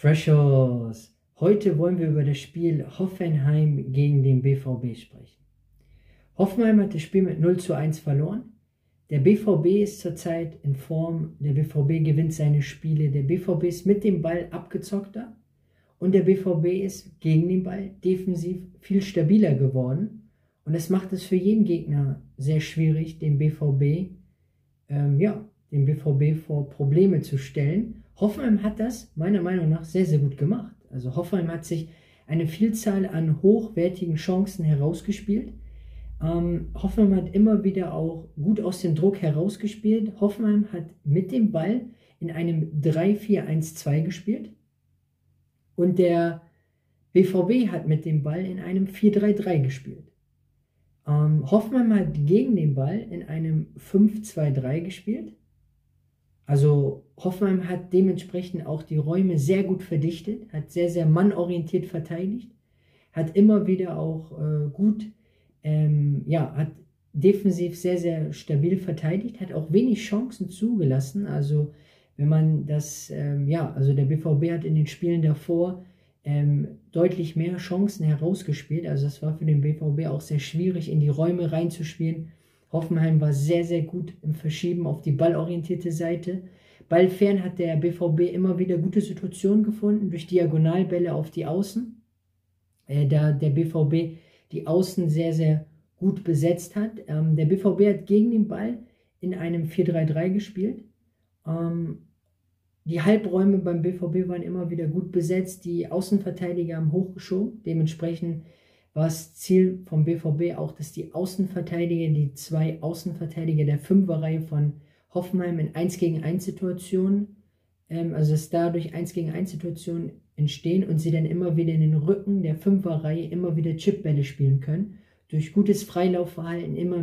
Freshers! Heute wollen wir über das Spiel Hoffenheim gegen den BVB sprechen. Hoffenheim hat das Spiel mit 0 zu 1 verloren. Der BVB ist zurzeit in Form, der BVB gewinnt seine Spiele, der BVB ist mit dem Ball abgezockter und der BVB ist gegen den Ball defensiv viel stabiler geworden. Und das macht es für jeden Gegner sehr schwierig, den BVB, ähm, ja, den BVB vor Probleme zu stellen. Hoffenheim hat das meiner Meinung nach sehr, sehr gut gemacht. Also Hoffenheim hat sich eine Vielzahl an hochwertigen Chancen herausgespielt. Ähm, Hoffenheim hat immer wieder auch gut aus dem Druck herausgespielt. Hoffenheim hat mit dem Ball in einem 3-4-1-2 gespielt. Und der BVB hat mit dem Ball in einem 4-3-3 gespielt. Ähm, Hoffenheim hat gegen den Ball in einem 5-2-3 gespielt. Also Hoffenheim hat dementsprechend auch die Räume sehr gut verdichtet, hat sehr, sehr mannorientiert verteidigt, hat immer wieder auch äh, gut, ähm, ja, hat defensiv sehr, sehr stabil verteidigt, hat auch wenig Chancen zugelassen. Also wenn man das, ähm, ja, also der BVB hat in den Spielen davor ähm, deutlich mehr Chancen herausgespielt. Also es war für den BVB auch sehr schwierig, in die Räume reinzuspielen. Hoffenheim war sehr, sehr gut im Verschieben auf die ballorientierte Seite. Ballfern hat der BVB immer wieder gute Situationen gefunden durch Diagonalbälle auf die Außen. Äh, da der BVB die Außen sehr, sehr gut besetzt hat. Ähm, der BVB hat gegen den Ball in einem 4-3-3 gespielt. Ähm, die Halbräume beim BVB waren immer wieder gut besetzt. Die Außenverteidiger haben hochgeschoben. Dementsprechend war das Ziel vom BVB auch, dass die Außenverteidiger, die zwei Außenverteidiger der Fünferreihe von Hoffenheim in 1 gegen 1 Situationen, ähm, also dass dadurch 1 gegen 1 Situationen entstehen und sie dann immer wieder in den Rücken der Fünferreihe immer wieder Chipbälle spielen können. Durch gutes Freilaufverhalten immer